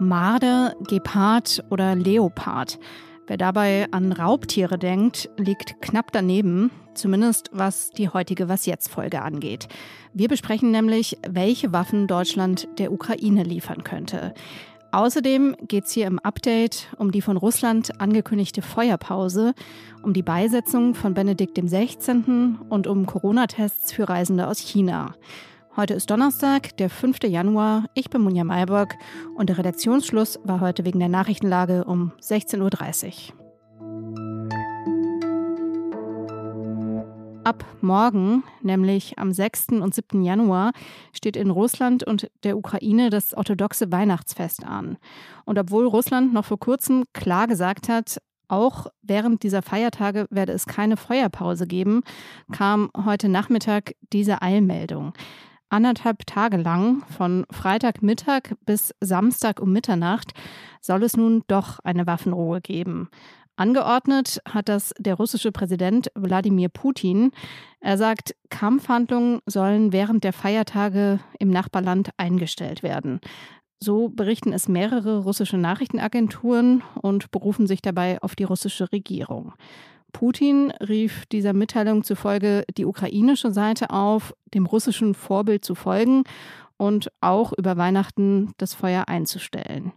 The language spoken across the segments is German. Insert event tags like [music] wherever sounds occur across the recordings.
Marder, Gepard oder Leopard. Wer dabei an Raubtiere denkt, liegt knapp daneben, zumindest was die heutige Was jetzt Folge angeht. Wir besprechen nämlich, welche Waffen Deutschland der Ukraine liefern könnte. Außerdem geht es hier im Update um die von Russland angekündigte Feuerpause, um die Beisetzung von Benedikt XVI. und um Corona-Tests für Reisende aus China. Heute ist Donnerstag, der 5. Januar. Ich bin Munja Mayburg und der Redaktionsschluss war heute wegen der Nachrichtenlage um 16.30 Uhr. Ab morgen, nämlich am 6. und 7. Januar, steht in Russland und der Ukraine das orthodoxe Weihnachtsfest an. Und obwohl Russland noch vor kurzem klar gesagt hat, auch während dieser Feiertage werde es keine Feuerpause geben, kam heute Nachmittag diese Eilmeldung anderthalb Tage lang, von Freitagmittag bis Samstag um Mitternacht, soll es nun doch eine Waffenruhe geben. Angeordnet hat das der russische Präsident Wladimir Putin. Er sagt, Kampfhandlungen sollen während der Feiertage im Nachbarland eingestellt werden. So berichten es mehrere russische Nachrichtenagenturen und berufen sich dabei auf die russische Regierung. Putin rief dieser Mitteilung zufolge die ukrainische Seite auf, dem russischen Vorbild zu folgen und auch über Weihnachten das Feuer einzustellen.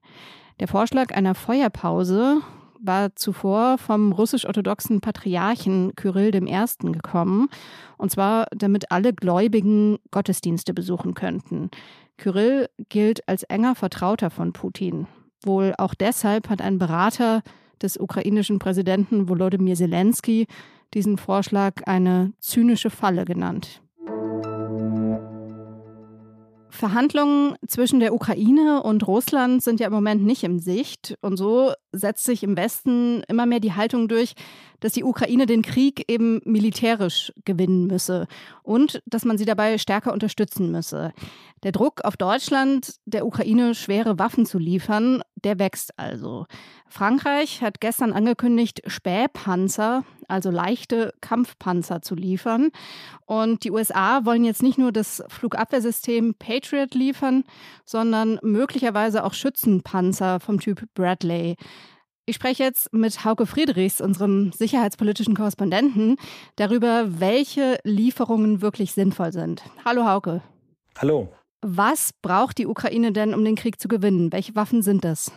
Der Vorschlag einer Feuerpause war zuvor vom russisch-orthodoxen Patriarchen Kyrill I. gekommen, und zwar damit alle Gläubigen Gottesdienste besuchen könnten. Kyrill gilt als enger Vertrauter von Putin. Wohl auch deshalb hat ein Berater des ukrainischen Präsidenten Volodymyr Zelensky diesen Vorschlag eine zynische Falle genannt. Verhandlungen zwischen der Ukraine und Russland sind ja im Moment nicht im Sicht. Und so setzt sich im Westen immer mehr die Haltung durch, dass die Ukraine den Krieg eben militärisch gewinnen müsse und dass man sie dabei stärker unterstützen müsse. Der Druck auf Deutschland, der Ukraine schwere Waffen zu liefern, der wächst also. Frankreich hat gestern angekündigt, Spähpanzer, also leichte Kampfpanzer zu liefern. Und die USA wollen jetzt nicht nur das Flugabwehrsystem Patriot liefern, sondern möglicherweise auch Schützenpanzer vom Typ Bradley. Ich spreche jetzt mit Hauke Friedrichs, unserem sicherheitspolitischen Korrespondenten, darüber, welche Lieferungen wirklich sinnvoll sind. Hallo Hauke. Hallo. Was braucht die Ukraine denn, um den Krieg zu gewinnen? Welche Waffen sind das?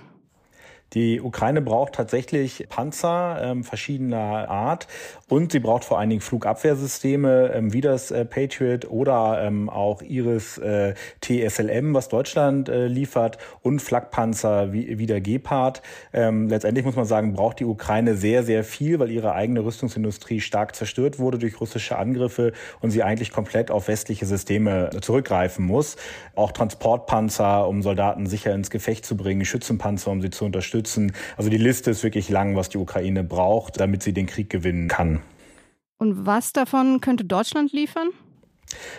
Die Ukraine braucht tatsächlich Panzer ähm, verschiedener Art und sie braucht vor allen Dingen Flugabwehrsysteme ähm, wie das äh, Patriot oder ähm, auch Iris äh, TSLM, was Deutschland äh, liefert und Flakpanzer wie, wie der Gepard. Ähm, letztendlich muss man sagen, braucht die Ukraine sehr, sehr viel, weil ihre eigene Rüstungsindustrie stark zerstört wurde durch russische Angriffe und sie eigentlich komplett auf westliche Systeme zurückgreifen muss. Auch Transportpanzer, um Soldaten sicher ins Gefecht zu bringen, Schützenpanzer, um sie zu unterstützen unterstützen. Also die Liste ist wirklich lang, was die Ukraine braucht, damit sie den Krieg gewinnen kann. Und was davon könnte Deutschland liefern?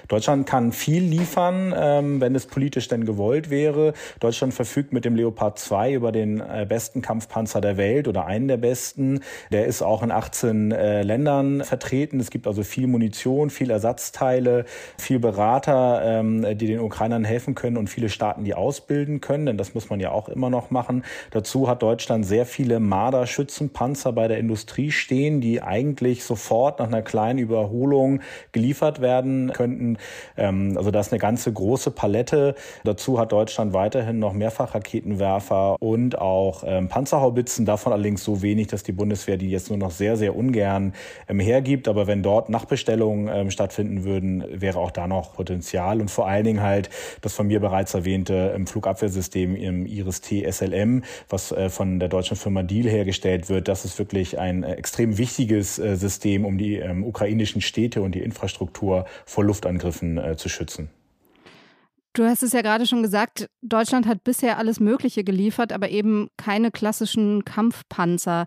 Deutschland kann viel liefern, ähm, wenn es politisch denn gewollt wäre. Deutschland verfügt mit dem Leopard 2 über den äh, besten Kampfpanzer der Welt oder einen der besten. Der ist auch in 18 äh, Ländern vertreten. Es gibt also viel Munition, viel Ersatzteile, viel Berater, ähm, die den Ukrainern helfen können und viele Staaten, die ausbilden können, denn das muss man ja auch immer noch machen. Dazu hat Deutschland sehr viele Marder-Schützenpanzer bei der Industrie stehen, die eigentlich sofort nach einer kleinen Überholung geliefert werden könnten. Ähm, also das ist eine ganze große Palette. Dazu hat Deutschland weiterhin noch Mehrfachraketenwerfer und auch ähm, Panzerhaubitzen, davon allerdings so wenig, dass die Bundeswehr die jetzt nur noch sehr, sehr ungern ähm, hergibt. Aber wenn dort Nachbestellungen ähm, stattfinden würden, wäre auch da noch Potenzial. Und vor allen Dingen halt das von mir bereits erwähnte ähm, Flugabwehrsystem im Iris-T SLM, was äh, von der deutschen Firma Deal hergestellt wird. Das ist wirklich ein äh, extrem wichtiges äh, System, um die ähm, ukrainischen Städte und die Infrastruktur vor Luftangriffen äh, zu schützen. Du hast es ja gerade schon gesagt, Deutschland hat bisher alles Mögliche geliefert, aber eben keine klassischen Kampfpanzer.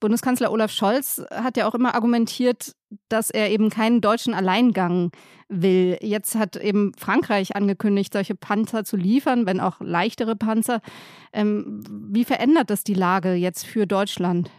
Bundeskanzler Olaf Scholz hat ja auch immer argumentiert, dass er eben keinen deutschen Alleingang will. Jetzt hat eben Frankreich angekündigt, solche Panzer zu liefern, wenn auch leichtere Panzer. Ähm, wie verändert das die Lage jetzt für Deutschland?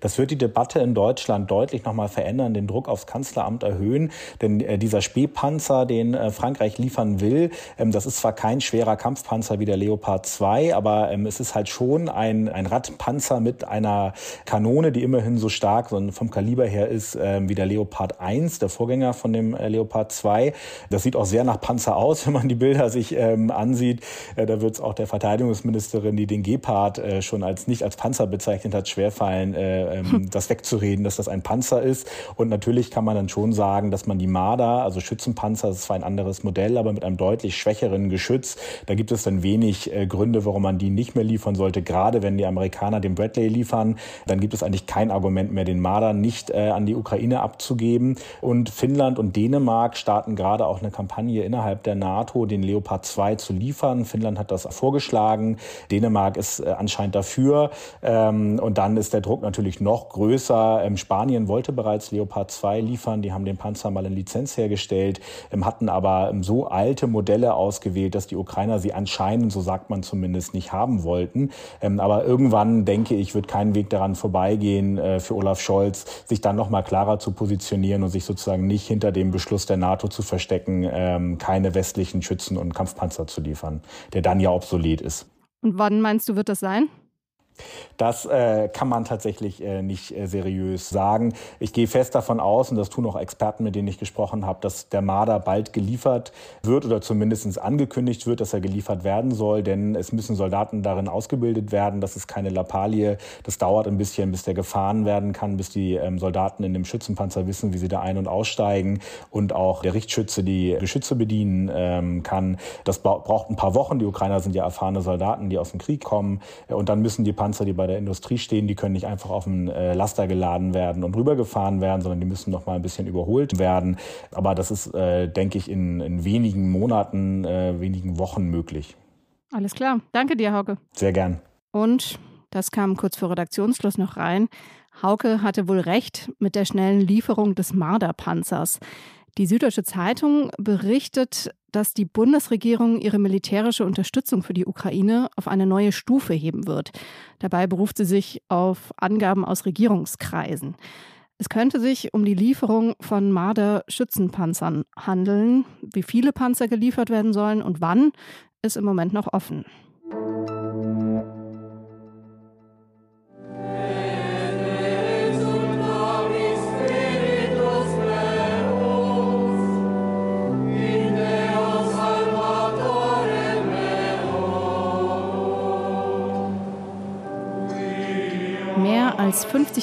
Das wird die Debatte in Deutschland deutlich nochmal verändern, den Druck aufs Kanzleramt erhöhen. Denn äh, dieser Spähpanzer, den äh, Frankreich liefern will, ähm, das ist zwar kein schwerer Kampfpanzer wie der Leopard 2, aber ähm, es ist halt schon ein, ein Radpanzer mit einer Kanone, die immerhin so stark so vom Kaliber her ist ähm, wie der Leopard 1, der Vorgänger von dem äh, Leopard 2. Das sieht auch sehr nach Panzer aus, [laughs] wenn man die Bilder sich ansieht. Äh, da wird es auch der Verteidigungsministerin, die den Gepard schon als nicht als Panzer bezeichnet hat, schwerfallen, äh, ähm, [laughs] das wegzureden, dass das ein Panzer ist. Und natürlich kann man dann schon sagen, dass man die Marder, also Schützenpanzer, das ist zwar ein anderes Modell, aber mit einem deutlich schwächeren Geschütz, da gibt es dann wenig äh, Gründe, warum man die nicht mehr liefern sollte. Gerade wenn die Amerikaner den Bradley liefern, dann gibt es eigentlich kein Argument mehr, den Marder nicht äh, an die Ukraine abzugeben. Und Finnland und Dänemark starten gerade auch eine Kampagne innerhalb der NATO, den Leopard 2 zu liefern. Finnland hat das vorgeschlagen. Dänemark ist äh, anscheinend dafür. Ähm, und dann ist der Druck natürlich noch größer. Ähm, Spanien wollte bereits Leopard 2 liefern. Die haben den Panzer mal in Lizenz hergestellt, ähm, hatten aber ähm, so alte Modelle ausgewählt, dass die Ukrainer sie anscheinend, so sagt man zumindest, nicht haben wollten. Ähm, aber irgendwann, denke ich, wird kein Weg daran vorbeigehen äh, für Olaf Scholz, sich dann noch mal klarer zu positionieren und sich sozusagen nicht hinter dem Beschluss der NATO zu verstecken, ähm, keine westlichen Schützen und Kampfpanzer zu liefern, der dann ja obsolet ist. Und wann meinst du, wird das sein? Das äh, kann man tatsächlich äh, nicht äh, seriös sagen. Ich gehe fest davon aus, und das tun auch Experten, mit denen ich gesprochen habe, dass der Marder bald geliefert wird oder zumindest angekündigt wird, dass er geliefert werden soll, denn es müssen Soldaten darin ausgebildet werden. Das ist keine Lappalie. Das dauert ein bisschen, bis der gefahren werden kann, bis die ähm, Soldaten in dem Schützenpanzer wissen, wie sie da ein- und aussteigen und auch der Richtschütze die Geschütze bedienen ähm, kann. Das braucht ein paar Wochen. Die Ukrainer sind ja erfahrene Soldaten, die aus dem Krieg kommen. Und dann müssen die Panzer Panzer, die bei der Industrie stehen, die können nicht einfach auf einen äh, Laster geladen werden und rübergefahren werden, sondern die müssen noch mal ein bisschen überholt werden. Aber das ist, äh, denke ich, in, in wenigen Monaten, äh, wenigen Wochen möglich. Alles klar. Danke dir, Hauke. Sehr gern. Und das kam kurz vor Redaktionsschluss noch rein. Hauke hatte wohl recht mit der schnellen Lieferung des Marder-Panzers. Die Süddeutsche Zeitung berichtet, dass die Bundesregierung ihre militärische Unterstützung für die Ukraine auf eine neue Stufe heben wird. Dabei beruft sie sich auf Angaben aus Regierungskreisen. Es könnte sich um die Lieferung von Marder-Schützenpanzern handeln. Wie viele Panzer geliefert werden sollen und wann, ist im Moment noch offen.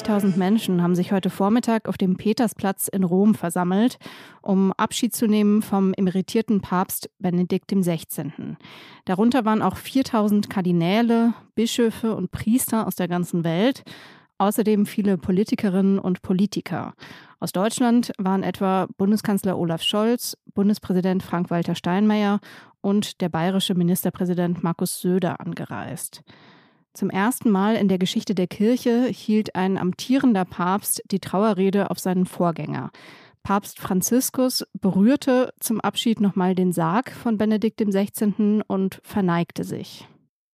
Als 50.000 Menschen haben sich heute Vormittag auf dem Petersplatz in Rom versammelt, um Abschied zu nehmen vom emeritierten Papst Benedikt XVI. Darunter waren auch 4.000 Kardinäle, Bischöfe und Priester aus der ganzen Welt, außerdem viele Politikerinnen und Politiker. Aus Deutschland waren etwa Bundeskanzler Olaf Scholz, Bundespräsident Frank-Walter Steinmeier und der bayerische Ministerpräsident Markus Söder angereist. Zum ersten Mal in der Geschichte der Kirche hielt ein amtierender Papst die Trauerrede auf seinen Vorgänger. Papst Franziskus berührte zum Abschied nochmal den Sarg von Benedikt XVI. und verneigte sich.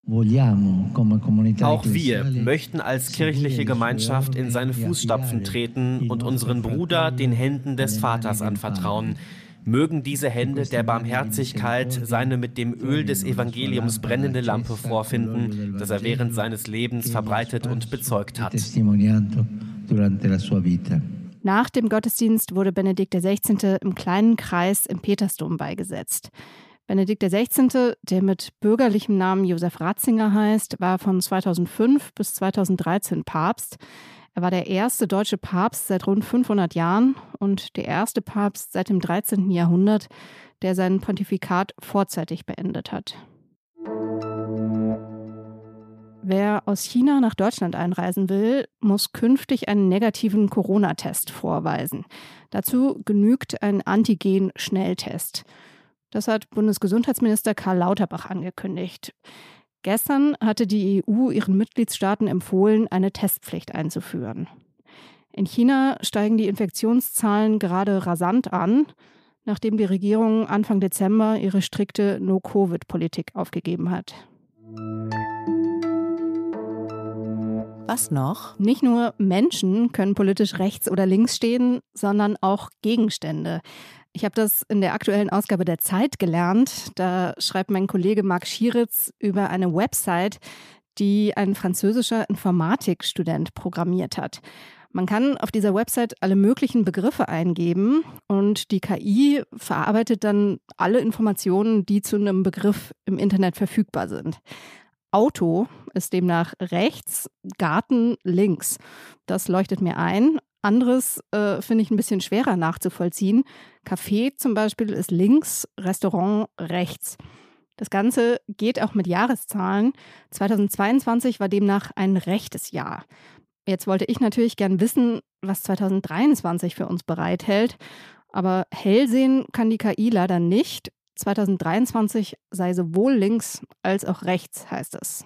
Auch wir möchten als kirchliche Gemeinschaft in seine Fußstapfen treten und unseren Bruder den Händen des Vaters anvertrauen, Mögen diese Hände der Barmherzigkeit seine mit dem Öl des Evangeliums brennende Lampe vorfinden, das er während seines Lebens verbreitet und bezeugt hat. Nach dem Gottesdienst wurde Benedikt XVI. im kleinen Kreis im Petersdom beigesetzt. Benedikt XVI., der mit bürgerlichem Namen Josef Ratzinger heißt, war von 2005 bis 2013 Papst. Er war der erste deutsche Papst seit rund 500 Jahren und der erste Papst seit dem 13. Jahrhundert, der sein Pontifikat vorzeitig beendet hat. Wer aus China nach Deutschland einreisen will, muss künftig einen negativen Corona-Test vorweisen. Dazu genügt ein Antigen-Schnelltest. Das hat Bundesgesundheitsminister Karl Lauterbach angekündigt. Gestern hatte die EU ihren Mitgliedstaaten empfohlen, eine Testpflicht einzuführen. In China steigen die Infektionszahlen gerade rasant an, nachdem die Regierung Anfang Dezember ihre strikte No-Covid-Politik aufgegeben hat. Was noch? Nicht nur Menschen können politisch rechts oder links stehen, sondern auch Gegenstände. Ich habe das in der aktuellen Ausgabe der Zeit gelernt. Da schreibt mein Kollege Marc Schieritz über eine Website, die ein französischer Informatikstudent programmiert hat. Man kann auf dieser Website alle möglichen Begriffe eingeben und die KI verarbeitet dann alle Informationen, die zu einem Begriff im Internet verfügbar sind. Auto ist demnach rechts, Garten links. Das leuchtet mir ein. Anderes äh, finde ich ein bisschen schwerer nachzuvollziehen. Café zum Beispiel ist links, Restaurant rechts. Das Ganze geht auch mit Jahreszahlen. 2022 war demnach ein rechtes Jahr. Jetzt wollte ich natürlich gern wissen, was 2023 für uns bereithält. Aber hell sehen kann die KI leider nicht. 2023 sei sowohl links als auch rechts, heißt es.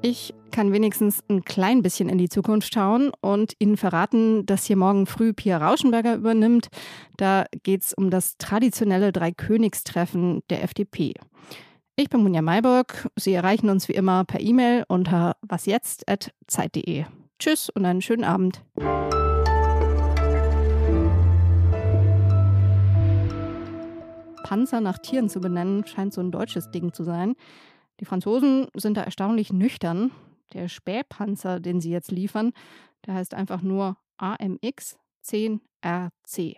Ich kann wenigstens ein klein bisschen in die Zukunft schauen und Ihnen verraten, dass hier morgen früh Pia Rauschenberger übernimmt. Da geht es um das traditionelle Dreikönigstreffen der FDP. Ich bin Munja Mayburg. Sie erreichen uns wie immer per E-Mail unter wasjetzt.zeit.de. Tschüss und einen schönen Abend. Panzer nach Tieren zu benennen, scheint so ein deutsches Ding zu sein. Die Franzosen sind da erstaunlich nüchtern. Der Spähpanzer, den sie jetzt liefern, der heißt einfach nur AMX 10RC.